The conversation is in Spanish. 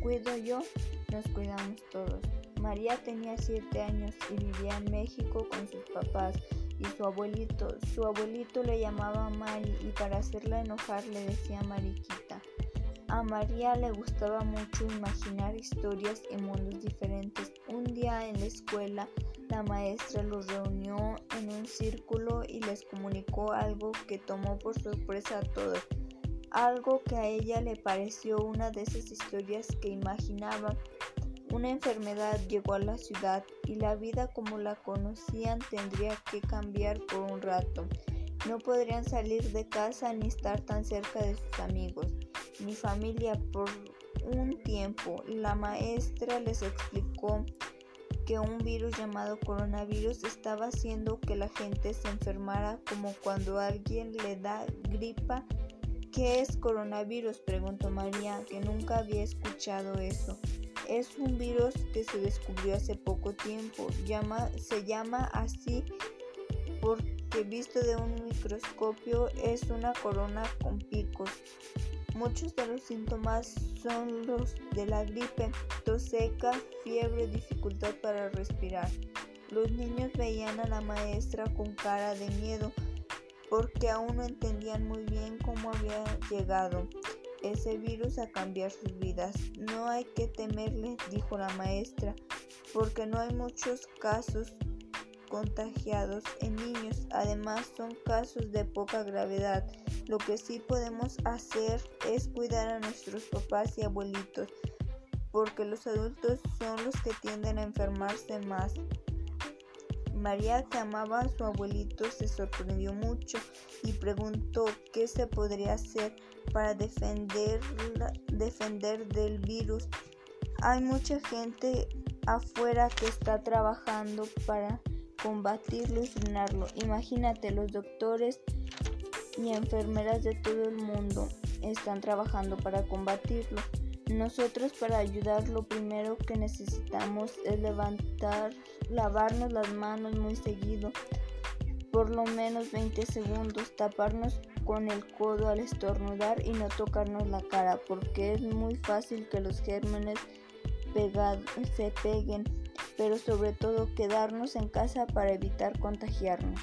cuido yo, nos cuidamos todos. María tenía 7 años y vivía en México con sus papás y su abuelito. Su abuelito le llamaba Mari y para hacerla enojar le decía Mariquita. A María le gustaba mucho imaginar historias en mundos diferentes. Un día en la escuela la maestra los reunió en un círculo y les comunicó algo que tomó por sorpresa a todos. Algo que a ella le pareció una de esas historias que imaginaba. Una enfermedad llegó a la ciudad y la vida como la conocían tendría que cambiar por un rato. No podrían salir de casa ni estar tan cerca de sus amigos ni familia por un tiempo. La maestra les explicó que un virus llamado coronavirus estaba haciendo que la gente se enfermara como cuando alguien le da gripa. ¿Qué es coronavirus? preguntó María, que nunca había escuchado eso. Es un virus que se descubrió hace poco tiempo. Se llama así porque visto de un microscopio es una corona con picos. Muchos de los síntomas son los de la gripe, tos seca, fiebre, dificultad para respirar. Los niños veían a la maestra con cara de miedo porque aún no entendían muy bien cómo había llegado ese virus a cambiar sus vidas. No hay que temerle, dijo la maestra, porque no hay muchos casos contagiados en niños. Además, son casos de poca gravedad. Lo que sí podemos hacer es cuidar a nuestros papás y abuelitos, porque los adultos son los que tienden a enfermarse más. María, que amaba a su abuelito, se sorprendió mucho y preguntó qué se podría hacer para defender, defender del virus. Hay mucha gente afuera que está trabajando para combatirlo y frenarlo. Imagínate, los doctores y enfermeras de todo el mundo están trabajando para combatirlo. Nosotros para ayudar lo primero que necesitamos es levantar, lavarnos las manos muy seguido, por lo menos 20 segundos, taparnos con el codo al estornudar y no tocarnos la cara porque es muy fácil que los gérmenes se peguen, pero sobre todo quedarnos en casa para evitar contagiarnos.